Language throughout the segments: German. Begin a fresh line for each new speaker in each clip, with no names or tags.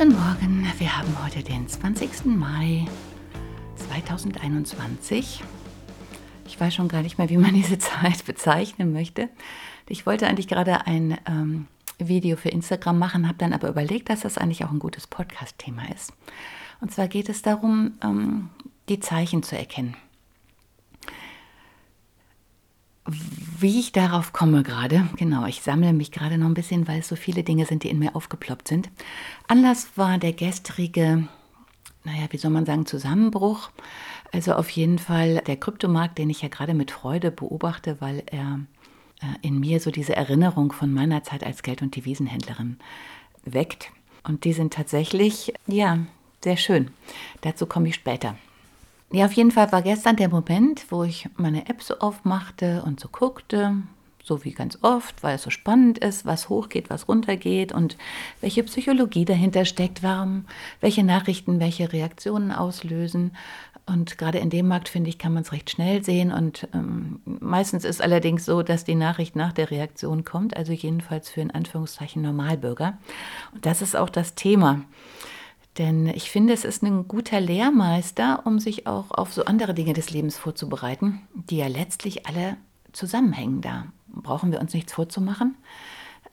Guten Morgen, wir haben heute den 20. Mai 2021. Ich weiß schon gar nicht mehr, wie man diese Zeit bezeichnen möchte. Ich wollte eigentlich gerade ein ähm, Video für Instagram machen, habe dann aber überlegt, dass das eigentlich auch ein gutes Podcast-Thema ist. Und zwar geht es darum, ähm, die Zeichen zu erkennen. Wie ich darauf komme gerade, genau, ich sammle mich gerade noch ein bisschen, weil es so viele Dinge sind, die in mir aufgeploppt sind. Anlass war der gestrige, naja, wie soll man sagen, Zusammenbruch. Also auf jeden Fall der Kryptomarkt, den ich ja gerade mit Freude beobachte, weil er äh, in mir so diese Erinnerung von meiner Zeit als Geld- und Devisenhändlerin weckt. Und die sind tatsächlich, ja, sehr schön. Dazu komme ich später. Ja, auf jeden Fall war gestern der Moment, wo ich meine App so aufmachte und so guckte, so wie ganz oft, weil es so spannend ist, was hochgeht, was runtergeht und welche Psychologie dahinter steckt, warum, welche Nachrichten welche Reaktionen auslösen. Und gerade in dem Markt, finde ich, kann man es recht schnell sehen. Und ähm, meistens ist allerdings so, dass die Nachricht nach der Reaktion kommt, also jedenfalls für in Anführungszeichen Normalbürger. Und das ist auch das Thema. Denn ich finde, es ist ein guter Lehrmeister, um sich auch auf so andere Dinge des Lebens vorzubereiten, die ja letztlich alle zusammenhängen. Da brauchen wir uns nichts vorzumachen.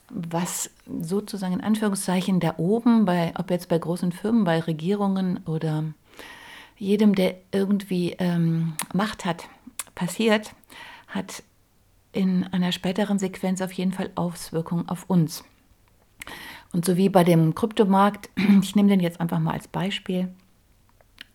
Was sozusagen in Anführungszeichen da oben, bei, ob jetzt bei großen Firmen, bei Regierungen oder jedem, der irgendwie ähm, Macht hat, passiert, hat in einer späteren Sequenz auf jeden Fall Auswirkungen auf uns. Und so wie bei dem Kryptomarkt, ich nehme den jetzt einfach mal als Beispiel,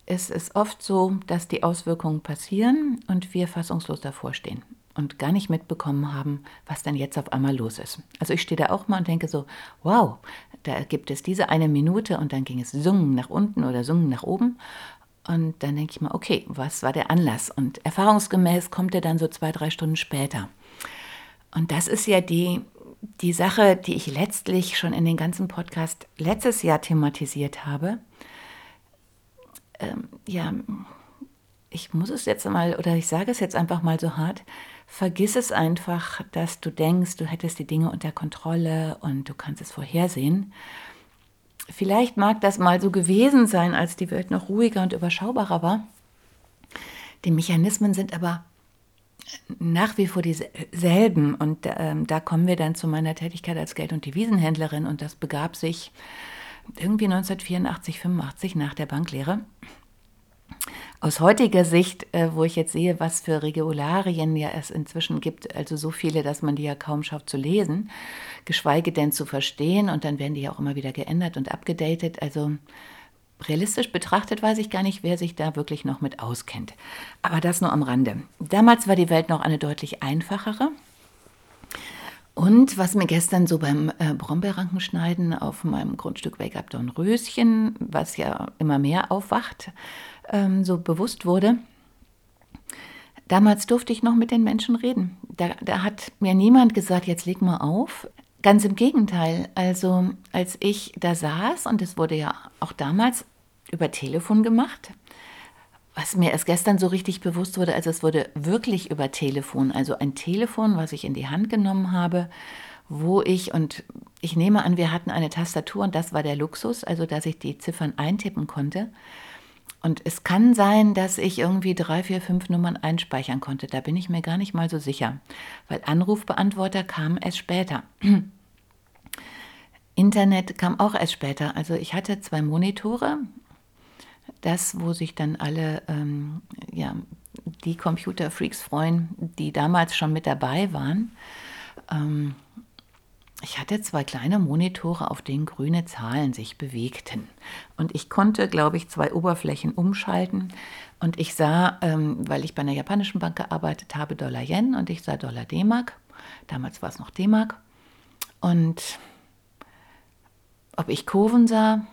es ist oft so, dass die Auswirkungen passieren und wir fassungslos davor stehen und gar nicht mitbekommen haben, was dann jetzt auf einmal los ist. Also ich stehe da auch mal und denke so, wow, da gibt es diese eine Minute und dann ging es sungen nach unten oder sungen nach oben. Und dann denke ich mal, okay, was war der Anlass? Und erfahrungsgemäß kommt er dann so zwei, drei Stunden später. Und das ist ja die die Sache, die ich letztlich schon in den ganzen Podcast letztes Jahr thematisiert habe, ähm, ja, ich muss es jetzt mal, oder ich sage es jetzt einfach mal so hart, vergiss es einfach, dass du denkst, du hättest die Dinge unter Kontrolle und du kannst es vorhersehen. Vielleicht mag das mal so gewesen sein, als die Welt noch ruhiger und überschaubarer war. Die Mechanismen sind aber nach wie vor dieselben. Und ähm, da kommen wir dann zu meiner Tätigkeit als Geld- und Devisenhändlerin. Und das begab sich irgendwie 1984, 85 nach der Banklehre. Aus heutiger Sicht, äh, wo ich jetzt sehe, was für Regularien ja es inzwischen gibt, also so viele, dass man die ja kaum schafft zu lesen, geschweige denn zu verstehen. Und dann werden die ja auch immer wieder geändert und abgedatet. Also realistisch betrachtet weiß ich gar nicht, wer sich da wirklich noch mit auskennt. Aber das nur am Rande. Damals war die Welt noch eine deutlich einfachere. Und was mir gestern so beim äh, Brombeerrankenschneiden auf meinem Grundstück Wake Up Dornröschen, was ja immer mehr aufwacht, ähm, so bewusst wurde, damals durfte ich noch mit den Menschen reden. Da, da hat mir niemand gesagt, jetzt leg mal auf. Ganz im Gegenteil. Also als ich da saß, und es wurde ja auch damals über Telefon gemacht. Was mir erst gestern so richtig bewusst wurde, also es wurde wirklich über Telefon, also ein Telefon, was ich in die Hand genommen habe, wo ich, und ich nehme an, wir hatten eine Tastatur und das war der Luxus, also dass ich die Ziffern eintippen konnte. Und es kann sein, dass ich irgendwie drei, vier, fünf Nummern einspeichern konnte. Da bin ich mir gar nicht mal so sicher, weil Anrufbeantworter kamen erst später. Internet kam auch erst später. Also ich hatte zwei Monitore, das, wo sich dann alle ähm, ja, die Computerfreaks freuen, die damals schon mit dabei waren. Ähm, ich hatte zwei kleine Monitore, auf denen grüne Zahlen sich bewegten. Und ich konnte, glaube ich, zwei Oberflächen umschalten. Und ich sah, ähm, weil ich bei einer japanischen Bank gearbeitet habe, Dollar Yen und ich sah Dollar D-Mark. Damals war es noch D-Mark. Und ob ich Kurven sah,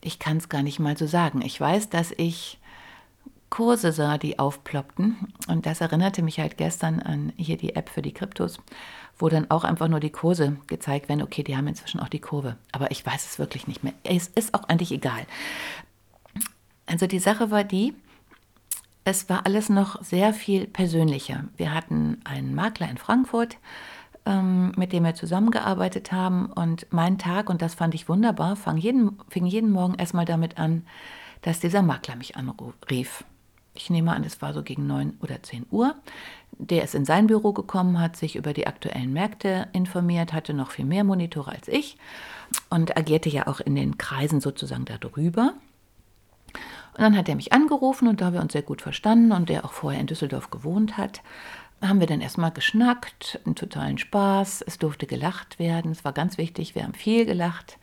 ich kann es gar nicht mal so sagen. Ich weiß, dass ich Kurse sah, die aufploppten. Und das erinnerte mich halt gestern an hier die App für die Kryptos, wo dann auch einfach nur die Kurse gezeigt werden. Okay, die haben inzwischen auch die Kurve. Aber ich weiß es wirklich nicht mehr. Es ist auch eigentlich egal. Also die Sache war die, es war alles noch sehr viel persönlicher. Wir hatten einen Makler in Frankfurt, ähm, mit dem wir zusammengearbeitet haben. Und mein Tag, und das fand ich wunderbar, fing jeden, fing jeden Morgen erstmal damit an, dass dieser Makler mich anrief. Ich nehme an, es war so gegen 9 oder 10 Uhr. Der ist in sein Büro gekommen, hat sich über die aktuellen Märkte informiert, hatte noch viel mehr Monitore als ich und agierte ja auch in den Kreisen sozusagen darüber. Und dann hat er mich angerufen und da wir uns sehr gut verstanden und der auch vorher in Düsseldorf gewohnt hat, haben wir dann erstmal geschnackt, einen totalen Spaß. Es durfte gelacht werden. Es war ganz wichtig, wir haben viel gelacht.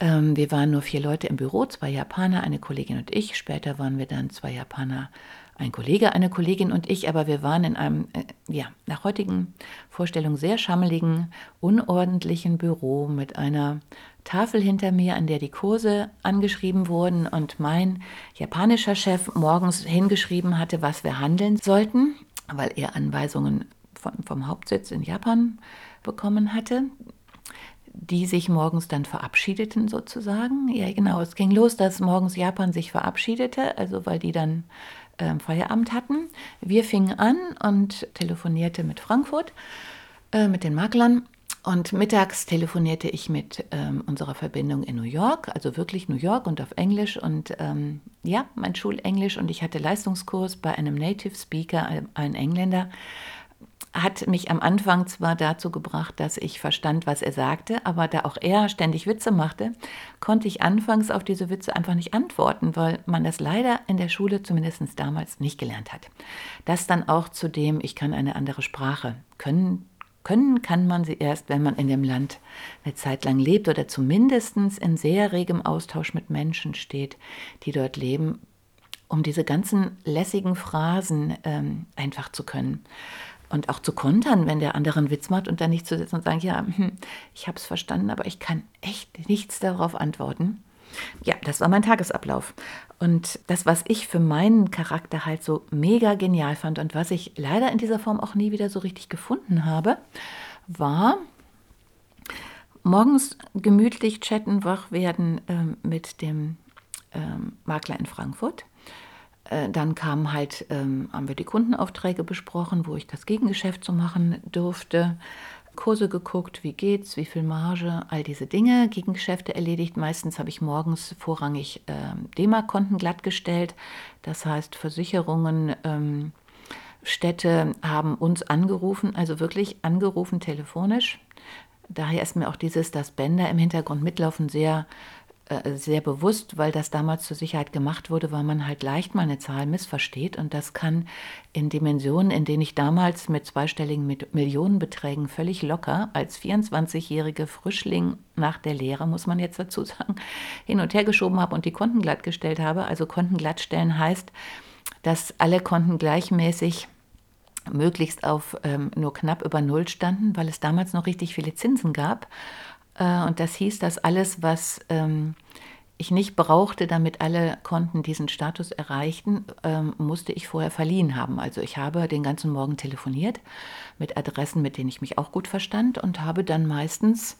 Ähm, wir waren nur vier Leute im Büro, zwei Japaner, eine Kollegin und ich. Später waren wir dann zwei Japaner, ein Kollege, eine Kollegin und ich. Aber wir waren in einem, äh, ja, nach heutigen Vorstellungen sehr schammeligen, unordentlichen Büro mit einer Tafel hinter mir, an der die Kurse angeschrieben wurden und mein japanischer Chef morgens hingeschrieben hatte, was wir handeln sollten weil er Anweisungen von, vom Hauptsitz in Japan bekommen hatte, die sich morgens dann verabschiedeten sozusagen. Ja, genau, es ging los, dass morgens Japan sich verabschiedete, also weil die dann äh, Feierabend hatten. Wir fingen an und telefonierte mit Frankfurt, äh, mit den Maklern und mittags telefonierte ich mit ähm, unserer Verbindung in New York, also wirklich New York und auf Englisch. Und ähm, ja, mein Schulenglisch und ich hatte Leistungskurs bei einem Native Speaker, ein Engländer, hat mich am Anfang zwar dazu gebracht, dass ich verstand, was er sagte, aber da auch er ständig Witze machte, konnte ich anfangs auf diese Witze einfach nicht antworten, weil man das leider in der Schule zumindest damals nicht gelernt hat. Das dann auch zu dem, ich kann eine andere Sprache können, können kann man sie erst, wenn man in dem Land eine Zeit lang lebt oder zumindest in sehr regem Austausch mit Menschen steht, die dort leben, um diese ganzen lässigen Phrasen ähm, einfach zu können. Und auch zu kontern, wenn der andere einen Witz macht und dann nicht zu sitzen und sagen, ja, hm, ich habe es verstanden, aber ich kann echt nichts darauf antworten. Ja, das war mein Tagesablauf. Und das, was ich für meinen Charakter halt so mega genial fand und was ich leider in dieser Form auch nie wieder so richtig gefunden habe, war morgens gemütlich chatten, wach werden ähm, mit dem ähm, Makler in Frankfurt. Äh, dann kamen halt, ähm, haben wir die Kundenaufträge besprochen, wo ich das Gegengeschäft so machen durfte. Kurse geguckt, wie geht's, wie viel Marge, all diese Dinge, Gegengeschäfte erledigt. Meistens habe ich morgens vorrangig äh, DEMA-Konten glattgestellt. Das heißt, Versicherungen, ähm, Städte haben uns angerufen, also wirklich angerufen telefonisch. Daher ist mir auch dieses, dass Bänder im Hintergrund mitlaufen, sehr äh, sehr bewusst, weil das damals zur Sicherheit gemacht wurde, weil man halt leicht mal eine Zahl missversteht. Und das kann in Dimensionen, in denen ich damals mit zweistelligen Millionenbeträgen völlig locker als 24-jährige Frischling nach der Lehre, muss man jetzt dazu sagen, hin und her geschoben habe und die Konten glattgestellt habe. Also Konten glattstellen heißt, dass alle Konten gleichmäßig möglichst auf ähm, nur knapp über Null standen, weil es damals noch richtig viele Zinsen gab. Äh, und das hieß, dass alles, was ähm, ich nicht brauchte, damit alle Konten diesen Status erreichten, ähm, musste ich vorher verliehen haben. Also ich habe den ganzen Morgen telefoniert mit Adressen, mit denen ich mich auch gut verstand und habe dann meistens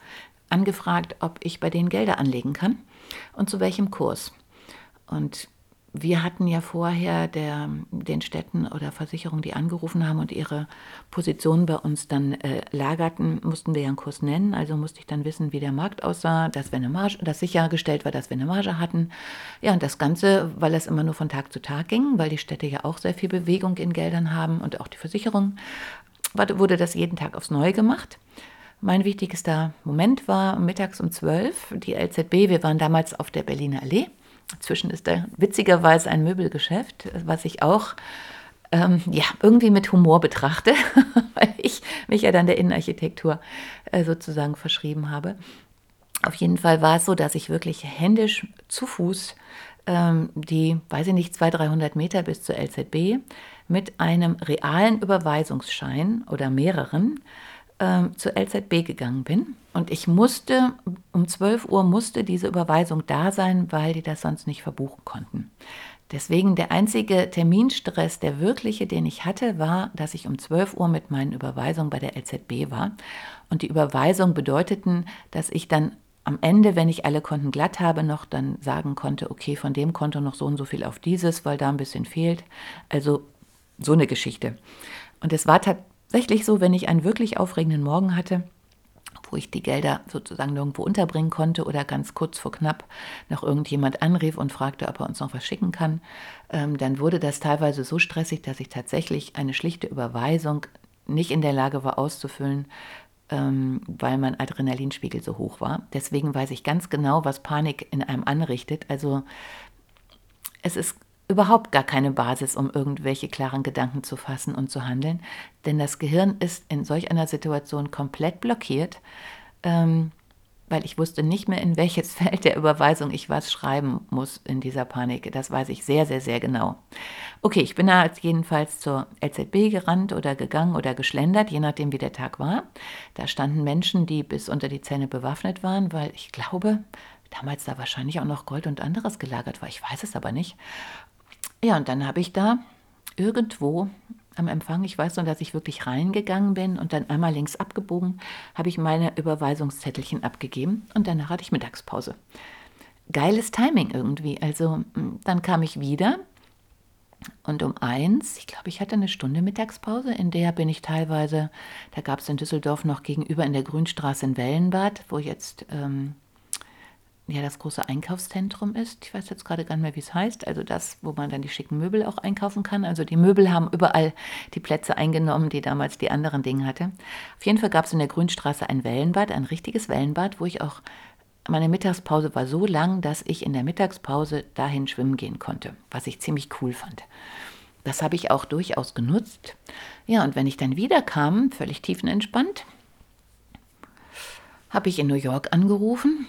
angefragt, ob ich bei denen Gelder anlegen kann und zu welchem Kurs. Und wir hatten ja vorher der, den Städten oder Versicherungen, die angerufen haben und ihre Position bei uns dann äh, lagerten, mussten wir ja einen Kurs nennen. Also musste ich dann wissen, wie der Markt aussah, dass wir eine Marge, dass sichergestellt war, dass wir eine Marge hatten. Ja, und das Ganze, weil es immer nur von Tag zu Tag ging, weil die Städte ja auch sehr viel Bewegung in Geldern haben und auch die Versicherung, wurde das jeden Tag aufs Neue gemacht. Mein wichtigster Moment war mittags um 12, die LZB, wir waren damals auf der Berliner Allee Inzwischen ist da witzigerweise ein Möbelgeschäft, was ich auch ähm, ja, irgendwie mit Humor betrachte, weil ich mich ja dann der Innenarchitektur äh, sozusagen verschrieben habe. Auf jeden Fall war es so, dass ich wirklich händisch zu Fuß ähm, die, weiß ich nicht, 200, 300 Meter bis zur LZB mit einem realen Überweisungsschein oder mehreren äh, zur LZB gegangen bin. Und ich musste, um 12 Uhr musste diese Überweisung da sein, weil die das sonst nicht verbuchen konnten. Deswegen der einzige Terminstress, der wirkliche, den ich hatte, war, dass ich um 12 Uhr mit meinen Überweisungen bei der LZB war. Und die Überweisungen bedeuteten, dass ich dann am Ende, wenn ich alle Konten glatt habe, noch dann sagen konnte, okay, von dem Konto noch so und so viel auf dieses, weil da ein bisschen fehlt. Also so eine Geschichte. Und es war tatsächlich so, wenn ich einen wirklich aufregenden Morgen hatte, wo ich die Gelder sozusagen irgendwo unterbringen konnte oder ganz kurz vor knapp noch irgendjemand anrief und fragte, ob er uns noch was schicken kann, ähm, dann wurde das teilweise so stressig, dass ich tatsächlich eine schlichte Überweisung nicht in der Lage war auszufüllen, ähm, weil mein Adrenalinspiegel so hoch war. Deswegen weiß ich ganz genau, was Panik in einem anrichtet. Also es ist überhaupt gar keine Basis, um irgendwelche klaren Gedanken zu fassen und zu handeln, denn das Gehirn ist in solch einer Situation komplett blockiert. Ähm, weil ich wusste nicht mehr, in welches Feld der Überweisung ich was schreiben muss in dieser Panik. Das weiß ich sehr, sehr, sehr genau. Okay, ich bin da jedenfalls zur LZB gerannt oder gegangen oder geschlendert, je nachdem, wie der Tag war. Da standen Menschen, die bis unter die Zähne bewaffnet waren, weil ich glaube, damals da wahrscheinlich auch noch Gold und anderes gelagert war. Ich weiß es aber nicht. Ja, und dann habe ich da irgendwo am Empfang. Ich weiß nur, dass ich wirklich reingegangen bin und dann einmal links abgebogen, habe ich meine Überweisungszettelchen abgegeben und danach hatte ich Mittagspause. Geiles Timing irgendwie. Also dann kam ich wieder und um eins, ich glaube, ich hatte eine Stunde Mittagspause, in der bin ich teilweise, da gab es in Düsseldorf noch gegenüber in der Grünstraße in Wellenbad, wo jetzt ähm, ja das große Einkaufszentrum ist. Ich weiß jetzt gerade gar nicht mehr, wie es heißt. Also das, wo man dann die schicken Möbel auch einkaufen kann. Also die Möbel haben überall die Plätze eingenommen, die damals die anderen Dinge hatte. Auf jeden Fall gab es in der Grünstraße ein Wellenbad, ein richtiges Wellenbad, wo ich auch meine Mittagspause war so lang, dass ich in der Mittagspause dahin schwimmen gehen konnte, was ich ziemlich cool fand. Das habe ich auch durchaus genutzt. Ja, und wenn ich dann wiederkam, völlig tiefenentspannt, habe ich in New York angerufen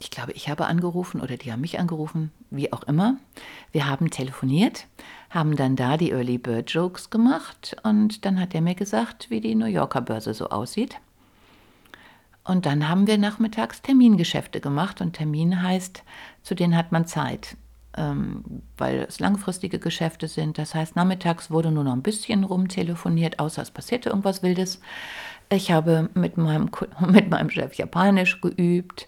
ich glaube, ich habe angerufen oder die haben mich angerufen, wie auch immer. Wir haben telefoniert, haben dann da die Early Bird Jokes gemacht und dann hat er mir gesagt, wie die New Yorker Börse so aussieht. Und dann haben wir nachmittags Termingeschäfte gemacht und Termin heißt, zu denen hat man Zeit, ähm, weil es langfristige Geschäfte sind. Das heißt, nachmittags wurde nur noch ein bisschen rumtelefoniert, außer es passierte irgendwas Wildes. Ich habe mit meinem, mit meinem Chef Japanisch geübt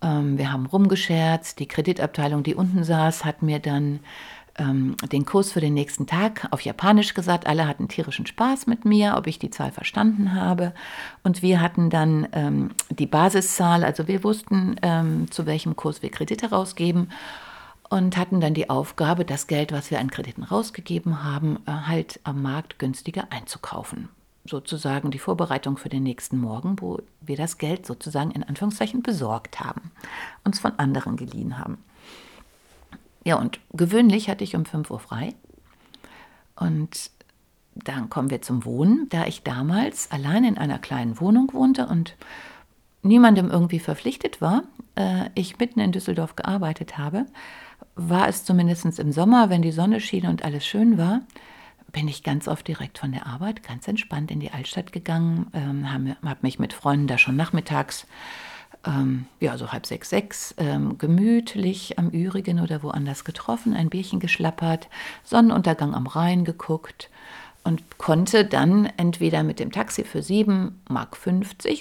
wir haben rumgescherzt. Die Kreditabteilung, die unten saß, hat mir dann ähm, den Kurs für den nächsten Tag auf Japanisch gesagt. Alle hatten tierischen Spaß mit mir, ob ich die Zahl verstanden habe. Und wir hatten dann ähm, die Basiszahl, also wir wussten, ähm, zu welchem Kurs wir Kredite rausgeben und hatten dann die Aufgabe, das Geld, was wir an Krediten rausgegeben haben, äh, halt am Markt günstiger einzukaufen sozusagen die Vorbereitung für den nächsten Morgen, wo wir das Geld sozusagen in Anführungszeichen besorgt haben, uns von anderen geliehen haben. Ja, und gewöhnlich hatte ich um 5 Uhr frei. Und dann kommen wir zum Wohnen. Da ich damals allein in einer kleinen Wohnung wohnte und niemandem irgendwie verpflichtet war, äh, ich mitten in Düsseldorf gearbeitet habe, war es zumindest im Sommer, wenn die Sonne schien und alles schön war, bin ich ganz oft direkt von der Arbeit ganz entspannt in die Altstadt gegangen, ähm, habe hab mich mit Freunden da schon nachmittags, ähm, ja, so halb sechs, sechs, ähm, gemütlich am Ürigen oder woanders getroffen, ein Bierchen geschlappert, Sonnenuntergang am Rhein geguckt und konnte dann entweder mit dem Taxi für 7,50 Mark,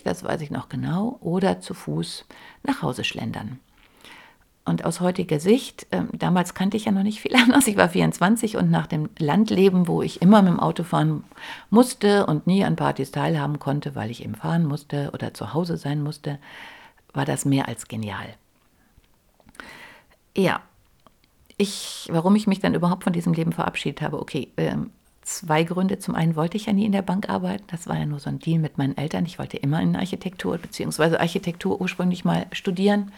das weiß ich noch genau, oder zu Fuß nach Hause schlendern. Und aus heutiger Sicht, äh, damals kannte ich ja noch nicht viel anders, ich war 24 und nach dem Landleben, wo ich immer mit dem Auto fahren musste und nie an Partys teilhaben konnte, weil ich eben fahren musste oder zu Hause sein musste, war das mehr als genial. Ja, ich, warum ich mich dann überhaupt von diesem Leben verabschiedet habe, okay, äh, zwei Gründe. Zum einen wollte ich ja nie in der Bank arbeiten. Das war ja nur so ein Deal mit meinen Eltern. Ich wollte immer in Architektur beziehungsweise Architektur ursprünglich mal studieren.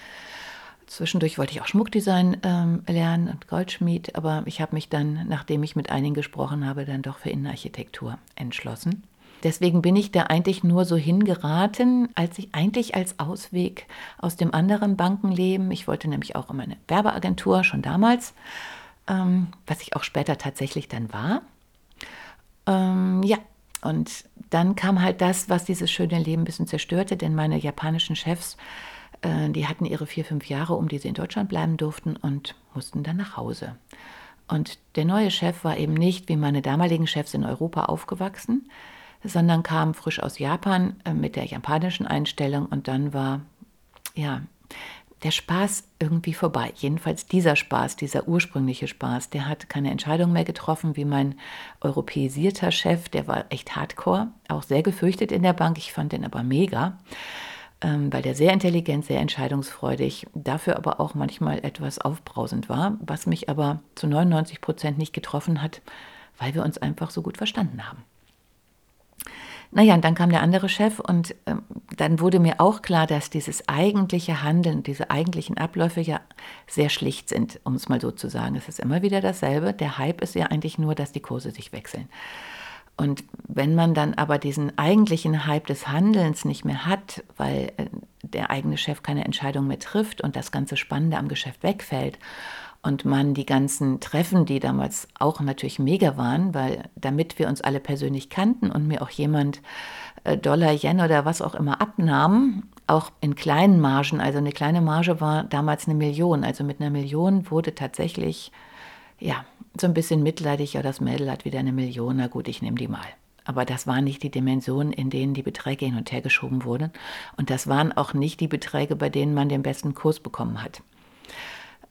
Zwischendurch wollte ich auch Schmuckdesign ähm, lernen und Goldschmied, aber ich habe mich dann, nachdem ich mit einigen gesprochen habe, dann doch für Innenarchitektur entschlossen. Deswegen bin ich da eigentlich nur so hingeraten, als ich eigentlich als Ausweg aus dem anderen Bankenleben, ich wollte nämlich auch in meine Werbeagentur schon damals, ähm, was ich auch später tatsächlich dann war. Ähm, ja, und dann kam halt das, was dieses schöne Leben ein bisschen zerstörte, denn meine japanischen Chefs, äh, die hatten ihre vier, fünf Jahre, um die sie in Deutschland bleiben durften und mussten dann nach Hause. Und der neue Chef war eben nicht wie meine damaligen Chefs in Europa aufgewachsen, sondern kam frisch aus Japan äh, mit der japanischen Einstellung und dann war ja der Spaß irgendwie vorbei. Jedenfalls dieser Spaß, dieser ursprüngliche Spaß, der hat keine Entscheidung mehr getroffen, wie mein europäisierter Chef, der war echt hardcore, auch sehr gefürchtet in der Bank. Ich fand den aber mega, ähm, weil der sehr intelligent, sehr entscheidungsfreudig, dafür aber auch manchmal etwas aufbrausend war, was mich aber zu 99 Prozent nicht getroffen hat, weil wir uns einfach so gut verstanden haben. Naja, und dann kam der andere Chef und ähm, dann wurde mir auch klar, dass dieses eigentliche Handeln, diese eigentlichen Abläufe ja sehr schlicht sind, um es mal so zu sagen. Es ist immer wieder dasselbe. Der Hype ist ja eigentlich nur, dass die Kurse sich wechseln. Und wenn man dann aber diesen eigentlichen Hype des Handelns nicht mehr hat, weil äh, der eigene Chef keine Entscheidung mehr trifft und das ganze Spannende am Geschäft wegfällt und man die ganzen Treffen, die damals auch natürlich mega waren, weil damit wir uns alle persönlich kannten und mir auch jemand äh, Dollar, Yen oder was auch immer abnahm, auch in kleinen Margen, also eine kleine Marge war damals eine Million, also mit einer Million wurde tatsächlich, ja, so ein bisschen mitleidig, ja, das Mädel hat wieder eine Million, na gut, ich nehme die mal. Aber das waren nicht die Dimensionen, in denen die Beträge hin und her geschoben wurden. Und das waren auch nicht die Beträge, bei denen man den besten Kurs bekommen hat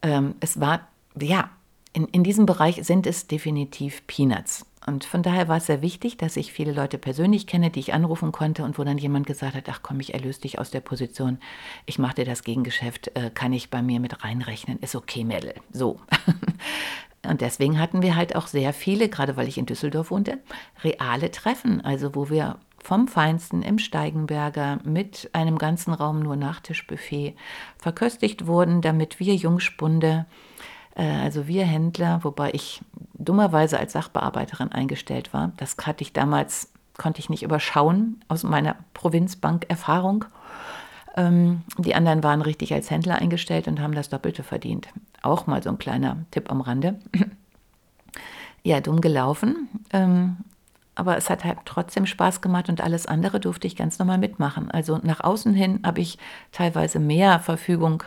ähm, es war, ja, in, in diesem Bereich sind es definitiv Peanuts. Und von daher war es sehr wichtig, dass ich viele Leute persönlich kenne, die ich anrufen konnte und wo dann jemand gesagt hat, ach komm, ich erlöse dich aus der Position, ich mache dir das Gegengeschäft, äh, kann ich bei mir mit reinrechnen, ist okay, Mädel. So. und deswegen hatten wir halt auch sehr viele, gerade weil ich in Düsseldorf wohnte, reale Treffen, also wo wir vom Feinsten im Steigenberger mit einem ganzen Raum nur Nachtischbuffet verköstigt wurden, damit wir Jungspunde, äh, also wir Händler, wobei ich dummerweise als Sachbearbeiterin eingestellt war, das hatte ich damals, konnte ich nicht überschauen aus meiner Provinzbank-Erfahrung. Ähm, die anderen waren richtig als Händler eingestellt und haben das Doppelte verdient. Auch mal so ein kleiner Tipp am Rande. ja, dumm gelaufen. Ähm, aber es hat halt trotzdem Spaß gemacht und alles andere durfte ich ganz normal mitmachen. Also nach außen hin habe ich teilweise mehr Verfügung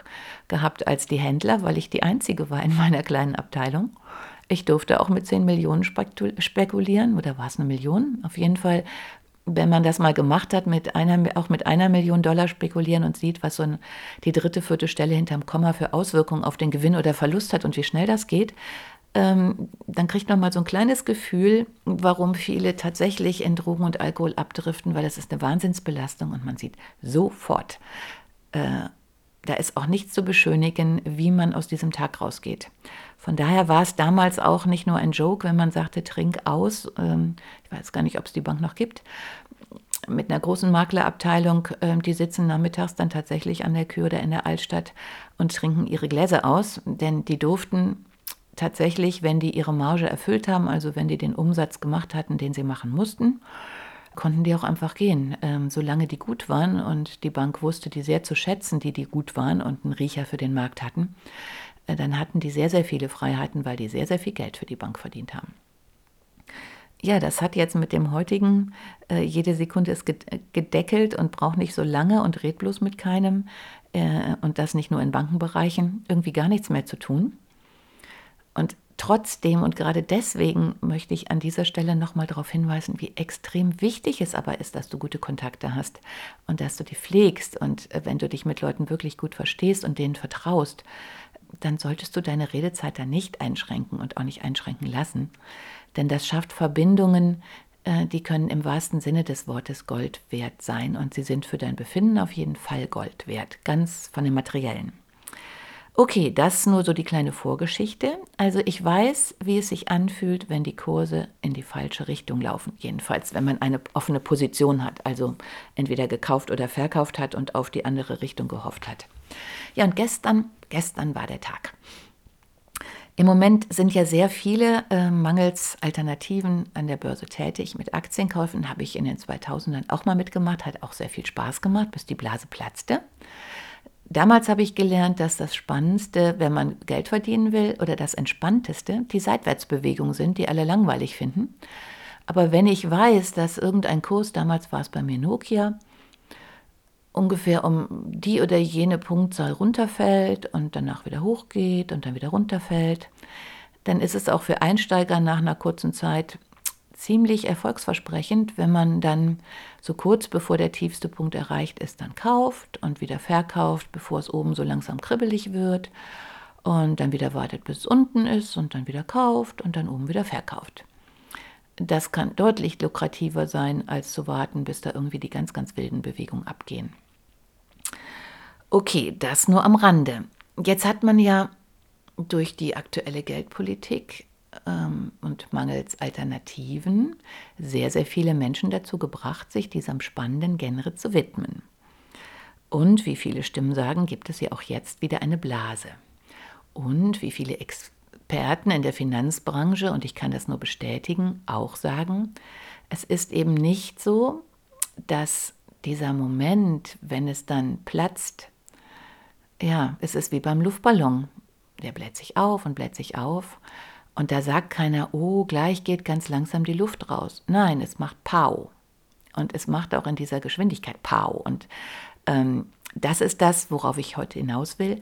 gehabt als die Händler, weil ich die Einzige war in meiner kleinen Abteilung. Ich durfte auch mit 10 Millionen spekulieren, oder war es eine Million? Auf jeden Fall, wenn man das mal gemacht hat, mit einer, auch mit einer Million Dollar spekulieren und sieht, was so ein, die dritte, vierte Stelle hinterm Komma für Auswirkungen auf den Gewinn oder Verlust hat und wie schnell das geht, ähm, dann kriegt man mal so ein kleines Gefühl, warum viele tatsächlich in Drogen und Alkohol abdriften, weil das ist eine Wahnsinnsbelastung und man sieht sofort, äh, da ist auch nichts zu beschönigen, wie man aus diesem Tag rausgeht. Von daher war es damals auch nicht nur ein Joke, wenn man sagte, trink aus. Ähm, ich weiß gar nicht, ob es die Bank noch gibt. Mit einer großen Maklerabteilung, äh, die sitzen nachmittags dann tatsächlich an der Kür oder in der Altstadt und trinken ihre Gläser aus, denn die durften tatsächlich, wenn die ihre Marge erfüllt haben, also wenn die den Umsatz gemacht hatten, den sie machen mussten, konnten die auch einfach gehen, ähm, solange die gut waren und die Bank wusste die sehr zu schätzen, die die gut waren und einen Riecher für den Markt hatten, dann hatten die sehr, sehr viele Freiheiten, weil die sehr, sehr viel Geld für die Bank verdient haben. Ja, das hat jetzt mit dem heutigen, äh, jede Sekunde ist gedeckelt und braucht nicht so lange und redet bloß mit keinem äh, und das nicht nur in Bankenbereichen, irgendwie gar nichts mehr zu tun. Und trotzdem und gerade deswegen möchte ich an dieser Stelle nochmal darauf hinweisen, wie extrem wichtig es aber ist, dass du gute Kontakte hast und dass du die pflegst. Und äh, wenn du dich mit Leuten wirklich gut verstehst und denen vertraust, dann solltest du deine Redezeit da nicht einschränken und auch nicht einschränken lassen. Denn das schafft Verbindungen, äh, die können im wahrsten Sinne des Wortes Gold wert sein. Und sie sind für dein Befinden auf jeden Fall Gold wert, ganz von dem Materiellen. Okay, das nur so die kleine Vorgeschichte. Also ich weiß, wie es sich anfühlt, wenn die Kurse in die falsche Richtung laufen. Jedenfalls, wenn man eine offene Position hat, also entweder gekauft oder verkauft hat und auf die andere Richtung gehofft hat. Ja, und gestern, gestern war der Tag. Im Moment sind ja sehr viele äh, mangels Alternativen an der Börse tätig. Mit Aktienkäufen habe ich in den 2000ern auch mal mitgemacht, hat auch sehr viel Spaß gemacht, bis die Blase platzte. Damals habe ich gelernt, dass das Spannendste, wenn man Geld verdienen will, oder das Entspannteste, die Seitwärtsbewegungen sind, die alle langweilig finden. Aber wenn ich weiß, dass irgendein Kurs, damals war es bei mir Nokia, ungefähr um die oder jene Punktzahl runterfällt und danach wieder hochgeht und dann wieder runterfällt, dann ist es auch für Einsteiger nach einer kurzen Zeit ziemlich erfolgsversprechend, wenn man dann so kurz bevor der tiefste Punkt erreicht ist, dann kauft und wieder verkauft, bevor es oben so langsam kribbelig wird und dann wieder wartet, bis es unten ist und dann wieder kauft und dann oben wieder verkauft. Das kann deutlich lukrativer sein, als zu warten, bis da irgendwie die ganz, ganz wilden Bewegungen abgehen. Okay, das nur am Rande. Jetzt hat man ja durch die aktuelle Geldpolitik ähm, und mangels Alternativen sehr, sehr viele Menschen dazu gebracht, sich diesem spannenden Genre zu widmen. Und wie viele Stimmen sagen, gibt es ja auch jetzt wieder eine Blase. Und wie viele Experten in der Finanzbranche, und ich kann das nur bestätigen, auch sagen, es ist eben nicht so, dass dieser Moment, wenn es dann platzt, ja, es ist wie beim Luftballon. Der bläht sich auf und bläht sich auf. Und da sagt keiner, oh, gleich geht ganz langsam die Luft raus. Nein, es macht Pau. Und es macht auch in dieser Geschwindigkeit Pau. Und ähm, das ist das, worauf ich heute hinaus will.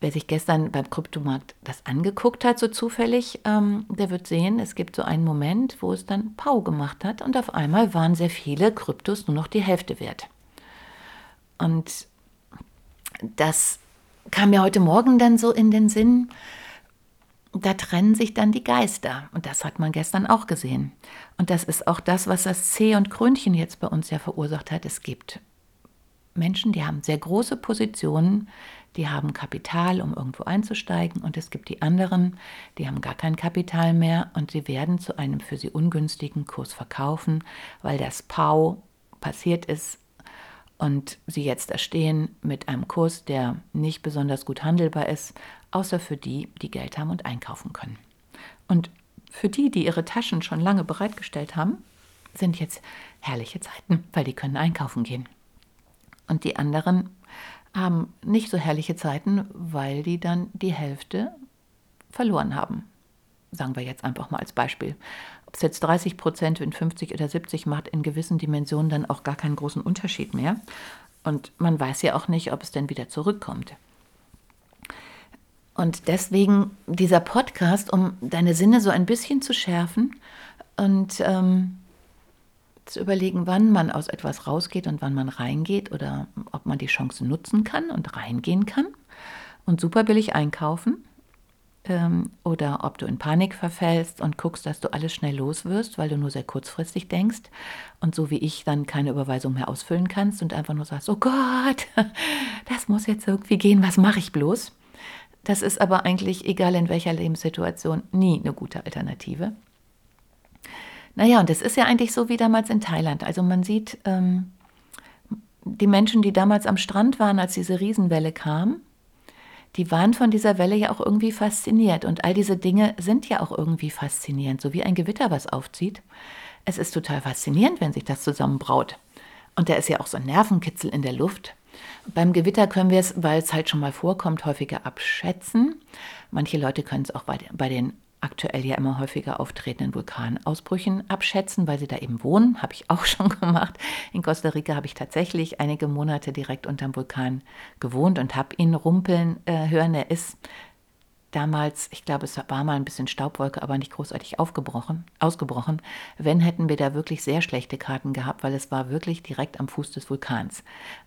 Wer sich gestern beim Kryptomarkt das angeguckt hat, so zufällig, ähm, der wird sehen, es gibt so einen Moment, wo es dann Pau gemacht hat und auf einmal waren sehr viele Kryptos nur noch die Hälfte wert. Und das kam mir heute Morgen dann so in den Sinn, da trennen sich dann die Geister. Und das hat man gestern auch gesehen. Und das ist auch das, was das C und Krönchen jetzt bei uns ja verursacht hat. Es gibt Menschen, die haben sehr große Positionen, die haben Kapital, um irgendwo einzusteigen. Und es gibt die anderen, die haben gar kein Kapital mehr und sie werden zu einem für sie ungünstigen Kurs verkaufen, weil das Pau passiert ist und sie jetzt da stehen mit einem Kurs, der nicht besonders gut handelbar ist, außer für die, die Geld haben und einkaufen können. Und für die, die ihre Taschen schon lange bereitgestellt haben, sind jetzt herrliche Zeiten, weil die können einkaufen gehen. Und die anderen haben nicht so herrliche Zeiten, weil die dann die Hälfte verloren haben. Sagen wir jetzt einfach mal als Beispiel ob es jetzt 30 Prozent in 50 oder 70 macht, in gewissen Dimensionen dann auch gar keinen großen Unterschied mehr. Und man weiß ja auch nicht, ob es denn wieder zurückkommt. Und deswegen dieser Podcast, um deine Sinne so ein bisschen zu schärfen und ähm, zu überlegen, wann man aus etwas rausgeht und wann man reingeht oder ob man die Chance nutzen kann und reingehen kann und super billig einkaufen ähm, oder ob du in Panik verfällst und guckst, dass du alles schnell los wirst, weil du nur sehr kurzfristig denkst und so wie ich dann keine Überweisung mehr ausfüllen kannst und einfach nur sagst, oh Gott, das muss jetzt irgendwie gehen, was mache ich bloß? Das ist aber eigentlich, egal in welcher Lebenssituation, nie eine gute Alternative. Naja, und es ist ja eigentlich so wie damals in Thailand. Also man sieht ähm, die Menschen, die damals am Strand waren, als diese Riesenwelle kam, die waren von dieser Welle ja auch irgendwie fasziniert. Und all diese Dinge sind ja auch irgendwie faszinierend, so wie ein Gewitter, was aufzieht. Es ist total faszinierend, wenn sich das zusammenbraut. Und da ist ja auch so ein Nervenkitzel in der Luft. Beim Gewitter können wir es, weil es halt schon mal vorkommt, häufiger abschätzen. Manche Leute können es auch bei, den aktuell ja immer häufiger auftretenden Vulkanausbrüchen abschätzen, weil sie da eben wohnen. Habe ich auch schon gemacht. In Costa Rica habe ich tatsächlich einige Monate direkt unterm Vulkan gewohnt und habe ihn rumpeln äh, hören. Er ist damals, ich glaube, es war mal ein bisschen Staubwolke, aber nicht großartig aufgebrochen, ausgebrochen. Wenn, hätten wir da wirklich sehr schlechte Karten gehabt, weil es war wirklich direkt am Fuß des Vulkans.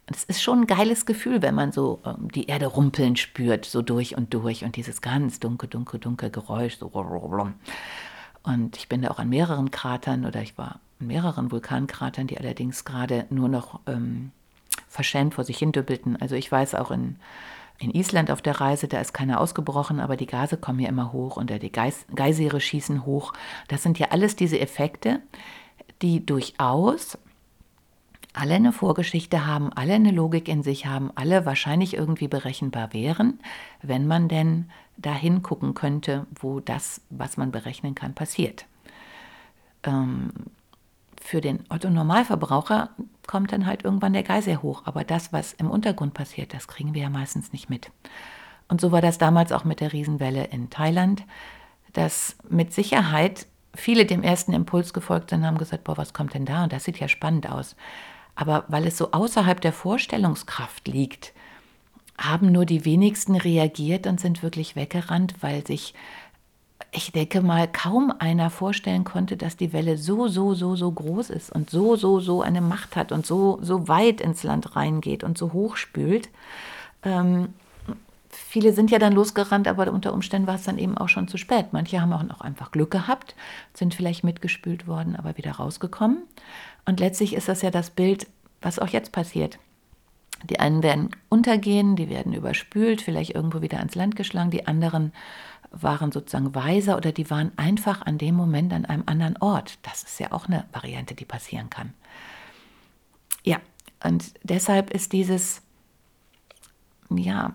Und es ist schon ein geiles Gefühl, wenn man so ähm, die Erde rumpeln spürt, so durch und durch und dieses ganz dunkel, dunkel, dunkel Geräusch. So und ich bin da auch an mehreren Kratern oder ich war an mehreren Vulkankratern, die allerdings gerade nur noch ähm, verschämt vor sich hin düppelten. Also ich weiß auch in in Island auf der Reise, da ist keiner ausgebrochen, aber die Gase kommen ja immer hoch und die Geis Geysire schießen hoch. Das sind ja alles diese Effekte, die durchaus alle eine Vorgeschichte haben, alle eine Logik in sich haben, alle wahrscheinlich irgendwie berechenbar wären, wenn man denn dahin gucken könnte, wo das, was man berechnen kann, passiert. Ähm, für den Otto-Normalverbraucher kommt dann halt irgendwann der Geiser hoch. Aber das, was im Untergrund passiert, das kriegen wir ja meistens nicht mit. Und so war das damals auch mit der Riesenwelle in Thailand, dass mit Sicherheit viele dem ersten Impuls gefolgt sind, haben gesagt, boah, was kommt denn da? Und das sieht ja spannend aus. Aber weil es so außerhalb der Vorstellungskraft liegt, haben nur die wenigsten reagiert und sind wirklich weggerannt, weil sich, ich denke mal, kaum einer vorstellen konnte, dass die Welle so, so, so, so groß ist und so, so, so eine Macht hat und so, so weit ins Land reingeht und so hoch spült. Ähm, viele sind ja dann losgerannt, aber unter Umständen war es dann eben auch schon zu spät. Manche haben auch einfach Glück gehabt, sind vielleicht mitgespült worden, aber wieder rausgekommen. Und letztlich ist das ja das Bild, was auch jetzt passiert. Die einen werden untergehen, die werden überspült, vielleicht irgendwo wieder ans Land geschlagen, die anderen waren sozusagen weiser oder die waren einfach an dem Moment an einem anderen Ort. Das ist ja auch eine Variante, die passieren kann. Ja, und deshalb ist dieses, ja,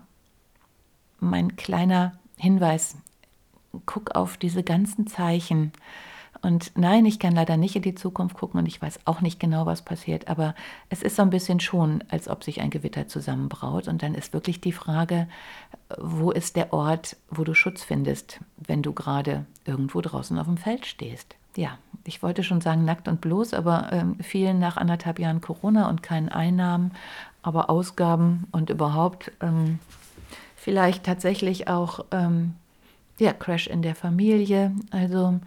mein kleiner Hinweis, guck auf diese ganzen Zeichen. Und nein, ich kann leider nicht in die Zukunft gucken und ich weiß auch nicht genau, was passiert, aber es ist so ein bisschen schon, als ob sich ein Gewitter zusammenbraut. Und dann ist wirklich die Frage, wo ist der Ort, wo du Schutz findest, wenn du gerade irgendwo draußen auf dem Feld stehst. Ja, ich wollte schon sagen nackt und bloß, aber äh, vielen nach anderthalb Jahren Corona und keinen Einnahmen, aber Ausgaben und überhaupt ähm, vielleicht tatsächlich auch ähm, ja, Crash in der Familie, also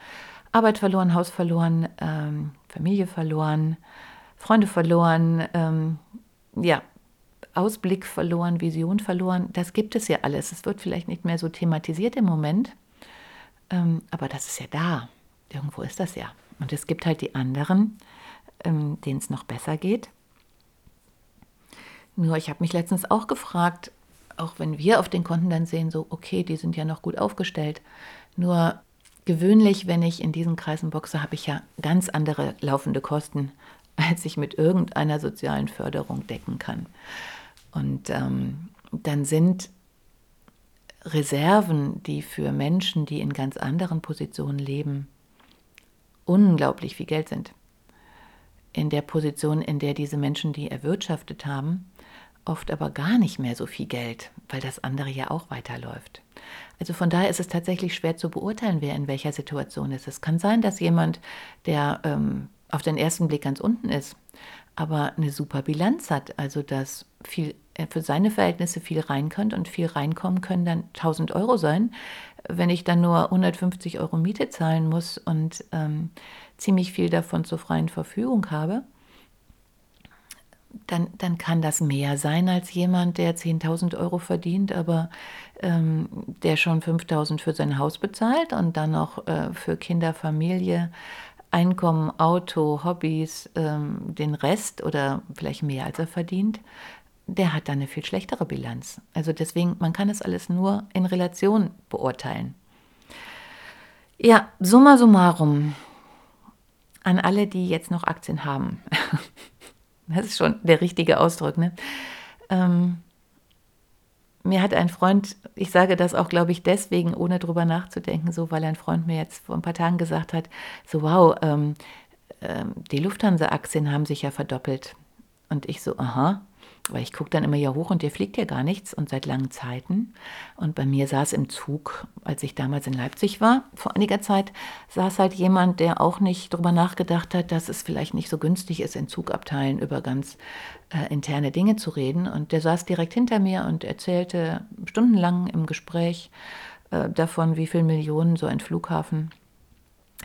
Arbeit verloren, Haus verloren, ähm, Familie verloren, Freunde verloren, ähm, ja, Ausblick verloren, Vision verloren. Das gibt es ja alles. Es wird vielleicht nicht mehr so thematisiert im Moment, ähm, aber das ist ja da. Irgendwo ist das ja. Und es gibt halt die anderen, ähm, denen es noch besser geht. Nur ich habe mich letztens auch gefragt, auch wenn wir auf den Konten dann sehen, so, okay, die sind ja noch gut aufgestellt. Nur gewöhnlich, wenn ich in diesen Kreisen boxe, habe ich ja ganz andere laufende Kosten, als ich mit irgendeiner sozialen Förderung decken kann. Und ähm, dann sind Reserven, die für Menschen, die in ganz anderen Positionen leben, unglaublich viel Geld sind. In der Position, in der diese Menschen die erwirtschaftet haben, oft aber gar nicht mehr so viel Geld, weil das andere ja auch weiterläuft. Also von daher ist es tatsächlich schwer zu beurteilen, wer in welcher Situation ist. Es kann sein, dass jemand, der ähm, auf den ersten Blick ganz unten ist, aber eine super Bilanz hat, also dass viel äh, für seine Verhältnisse viel rein könnte und viel reinkommen können dann 1000 Euro sein. Wenn ich dann nur 150 Euro Miete zahlen muss und ähm, ziemlich viel davon zur freien Verfügung habe, dann, dann kann das mehr sein als jemand, der 10.000 Euro verdient, aber ähm, der schon 5.000 für sein Haus bezahlt und dann noch äh, für Kinder, Familie, Einkommen, Auto, Hobbys, ähm, den Rest oder vielleicht mehr als er verdient, der hat dann eine viel schlechtere Bilanz. Also deswegen, man kann es alles nur in Relation beurteilen. Ja, summa summarum, an alle, die jetzt noch Aktien haben. Das ist schon der richtige Ausdruck. Ne? Ähm, mir hat ein Freund, ich sage das auch, glaube ich, deswegen, ohne drüber nachzudenken, so, weil ein Freund mir jetzt vor ein paar Tagen gesagt hat, so, wow, ähm, ähm, die Lufthansa-Aktien haben sich ja verdoppelt. Und ich so, aha, weil ich gucke dann immer hier hoch und dir fliegt ja gar nichts und seit langen Zeiten. Und bei mir saß im Zug, als ich damals in Leipzig war, vor einiger Zeit, saß halt jemand, der auch nicht darüber nachgedacht hat, dass es vielleicht nicht so günstig ist, in Zugabteilen über ganz äh, interne Dinge zu reden. Und der saß direkt hinter mir und erzählte stundenlang im Gespräch äh, davon, wie viele Millionen so ein Flughafen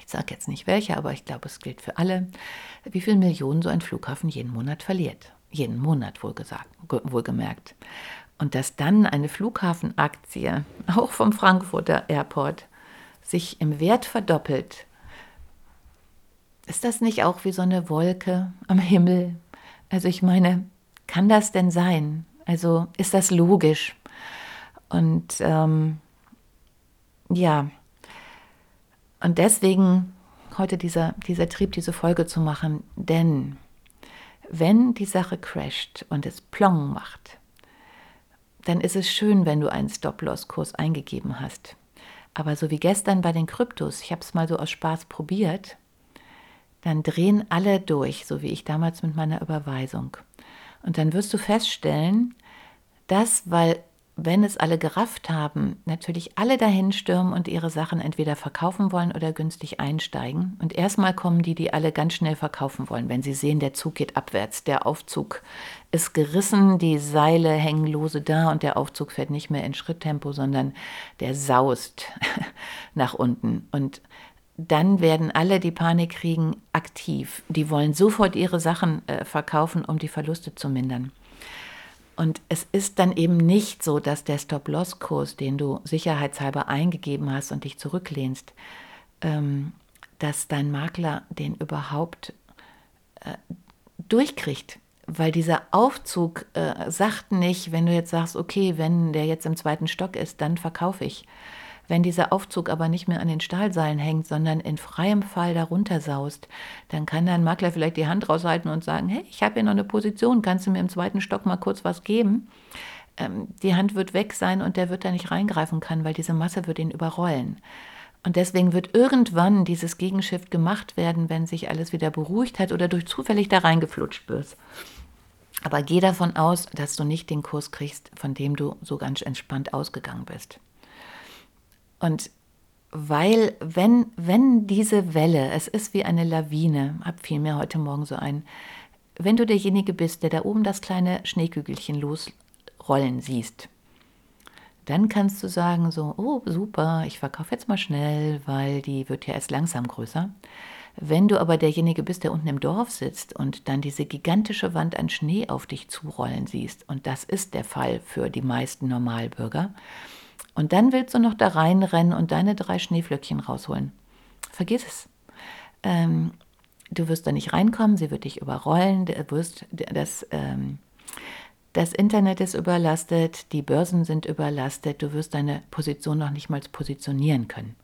ich sage jetzt nicht welcher, aber ich glaube, es gilt für alle, wie viele Millionen so ein Flughafen jeden Monat verliert jeden Monat wohlgesagt, wohlgemerkt. Und dass dann eine Flughafenaktie, auch vom Frankfurter Airport, sich im Wert verdoppelt, ist das nicht auch wie so eine Wolke am Himmel? Also ich meine, kann das denn sein? Also ist das logisch? Und ähm, ja, und deswegen heute dieser, dieser Trieb, diese Folge zu machen, denn wenn die Sache crasht und es plong macht, dann ist es schön, wenn du einen Stop-Loss-Kurs eingegeben hast. Aber so wie gestern bei den Kryptos, ich habe es mal so aus Spaß probiert, dann drehen alle durch, so wie ich damals mit meiner Überweisung. Und dann wirst du feststellen, dass, weil wenn es alle gerafft haben, natürlich alle dahin stürmen und ihre Sachen entweder verkaufen wollen oder günstig einsteigen. Und erstmal kommen die, die alle ganz schnell verkaufen wollen, wenn sie sehen, der Zug geht abwärts, der Aufzug ist gerissen, die Seile hängen lose da und der Aufzug fährt nicht mehr in Schritttempo, sondern der saust nach unten. Und dann werden alle, die Panik kriegen, aktiv. Die wollen sofort ihre Sachen äh, verkaufen, um die Verluste zu mindern. Und es ist dann eben nicht so, dass der Stop-Loss-Kurs, den du sicherheitshalber eingegeben hast und dich zurücklehnst, ähm, dass dein Makler den überhaupt äh, durchkriegt. Weil dieser Aufzug äh, sagt nicht, wenn du jetzt sagst, okay, wenn der jetzt im zweiten Stock ist, dann verkaufe ich. Wenn dieser Aufzug aber nicht mehr an den Stahlseilen hängt, sondern in freiem Fall darunter saust, dann kann dein Makler vielleicht die Hand raushalten und sagen, hey, ich habe hier noch eine Position, kannst du mir im zweiten Stock mal kurz was geben? Ähm, die Hand wird weg sein und der wird da nicht reingreifen können, weil diese Masse wird ihn überrollen. Und deswegen wird irgendwann dieses Gegenschiff gemacht werden, wenn sich alles wieder beruhigt hat oder durch zufällig da reingeflutscht wirst. Aber geh davon aus, dass du nicht den Kurs kriegst, von dem du so ganz entspannt ausgegangen bist. Und weil, wenn, wenn diese Welle, es ist wie eine Lawine, hab fiel mir heute Morgen so ein, wenn du derjenige bist, der da oben das kleine Schneekügelchen losrollen siehst, dann kannst du sagen so, oh super, ich verkaufe jetzt mal schnell, weil die wird ja erst langsam größer. Wenn du aber derjenige bist, der unten im Dorf sitzt und dann diese gigantische Wand an Schnee auf dich zurollen siehst, und das ist der Fall für die meisten Normalbürger, und dann willst du noch da reinrennen und deine drei Schneeflöckchen rausholen. Vergiss es. Ähm, du wirst da nicht reinkommen, sie wird dich überrollen, du wirst das, ähm, das Internet ist überlastet, die Börsen sind überlastet, du wirst deine Position noch nicht mal positionieren können.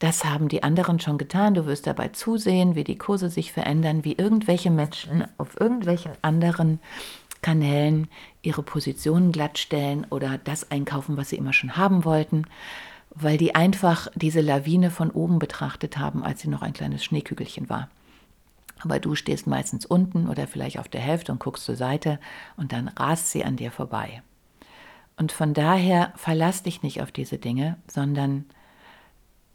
Das haben die anderen schon getan. Du wirst dabei zusehen, wie die Kurse sich verändern, wie irgendwelche Menschen auf irgendwelchen anderen Kanälen ihre Positionen glattstellen oder das einkaufen, was sie immer schon haben wollten, weil die einfach diese Lawine von oben betrachtet haben, als sie noch ein kleines Schneekügelchen war. Aber du stehst meistens unten oder vielleicht auf der Hälfte und guckst zur Seite und dann rast sie an dir vorbei. Und von daher verlass dich nicht auf diese Dinge, sondern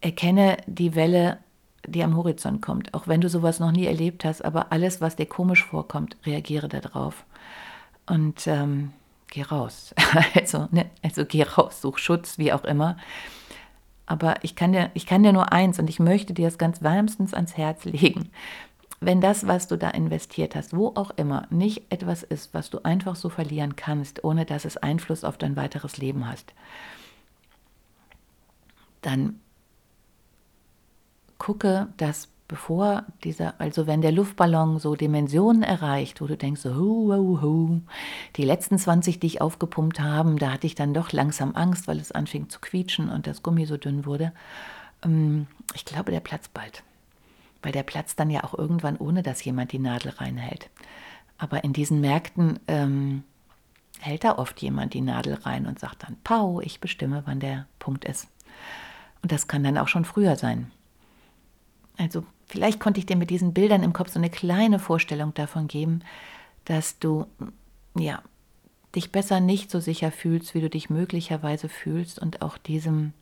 erkenne die Welle, die am Horizont kommt. Auch wenn du sowas noch nie erlebt hast, aber alles, was dir komisch vorkommt, reagiere darauf und ähm, geh raus. also, ne, also geh raus, such Schutz, wie auch immer. Aber ich kann, dir, ich kann dir nur eins und ich möchte dir das ganz wärmstens ans Herz legen. Wenn das, was du da investiert hast, wo auch immer, nicht etwas ist, was du einfach so verlieren kannst, ohne dass es Einfluss auf dein weiteres Leben hast, dann gucke, dass bevor dieser, also wenn der Luftballon so Dimensionen erreicht, wo du denkst, so, hu, hu, hu, die letzten 20, die ich aufgepumpt haben, da hatte ich dann doch langsam Angst, weil es anfing zu quietschen und das Gummi so dünn wurde. Ähm, ich glaube, der platzt bald. Weil der platzt dann ja auch irgendwann, ohne dass jemand die Nadel reinhält. Aber in diesen Märkten ähm, hält da oft jemand die Nadel rein und sagt dann, Pau, ich bestimme, wann der Punkt ist. Und das kann dann auch schon früher sein. Also vielleicht konnte ich dir mit diesen Bildern im Kopf so eine kleine Vorstellung davon geben, dass du ja dich besser nicht so sicher fühlst, wie du dich möglicherweise fühlst und auch diesem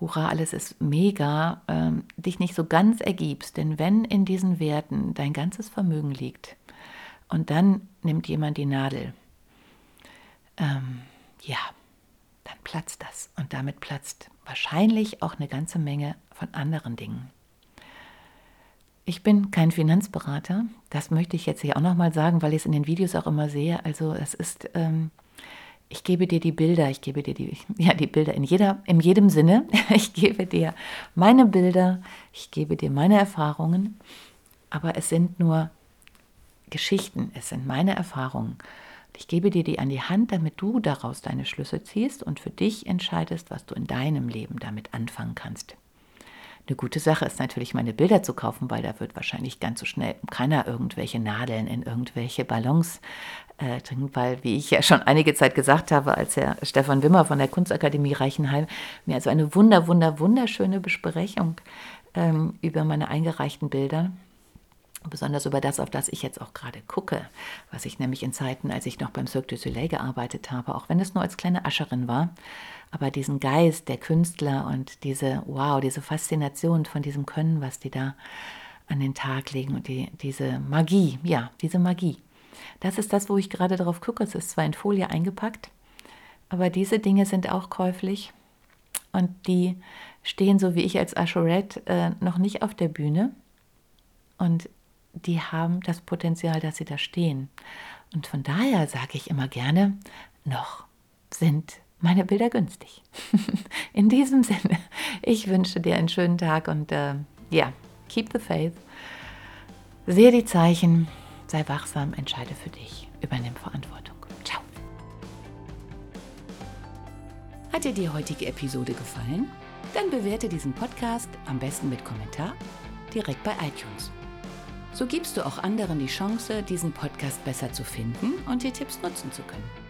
Hurra, alles ist mega, ähm, dich nicht so ganz ergibst. Denn wenn in diesen Werten dein ganzes Vermögen liegt und dann nimmt jemand die Nadel, ähm, ja, dann platzt das. Und damit platzt wahrscheinlich auch eine ganze Menge von anderen Dingen. Ich bin kein Finanzberater. Das möchte ich jetzt hier auch nochmal sagen, weil ich es in den Videos auch immer sehe. Also es ist, ähm, ich gebe dir die Bilder, ich gebe dir die, ja, die Bilder in, jeder, in jedem Sinne. Ich gebe dir meine Bilder, ich gebe dir meine Erfahrungen, aber es sind nur Geschichten, es sind meine Erfahrungen. Ich gebe dir die an die Hand, damit du daraus deine Schlüsse ziehst und für dich entscheidest, was du in deinem Leben damit anfangen kannst. Eine gute Sache ist natürlich, meine Bilder zu kaufen, weil da wird wahrscheinlich ganz so schnell keiner irgendwelche Nadeln in irgendwelche Ballons äh, trinken, weil, wie ich ja schon einige Zeit gesagt habe, als Herr Stefan Wimmer von der Kunstakademie Reichenheim mir also eine wunder, wunder, wunderschöne Besprechung ähm, über meine eingereichten Bilder Besonders über das, auf das ich jetzt auch gerade gucke, was ich nämlich in Zeiten, als ich noch beim Cirque du Soleil gearbeitet habe, auch wenn es nur als kleine Ascherin war, aber diesen Geist der Künstler und diese, wow, diese Faszination von diesem Können, was die da an den Tag legen und die, diese Magie, ja, diese Magie. Das ist das, wo ich gerade drauf gucke. Es ist zwar in Folie eingepackt, aber diese Dinge sind auch käuflich und die stehen so wie ich als Ashorette äh, noch nicht auf der Bühne. Und die haben das Potenzial, dass sie da stehen. Und von daher sage ich immer gerne, noch sind meine Bilder günstig. In diesem Sinne, ich wünsche dir einen schönen Tag und äh, ja, keep the faith. Sehe die Zeichen, sei wachsam, entscheide für dich, übernimm Verantwortung. Ciao. Hat dir die heutige Episode gefallen? Dann bewerte diesen Podcast am besten mit Kommentar direkt bei iTunes. So gibst du auch anderen die Chance, diesen Podcast besser zu finden und die Tipps nutzen zu können.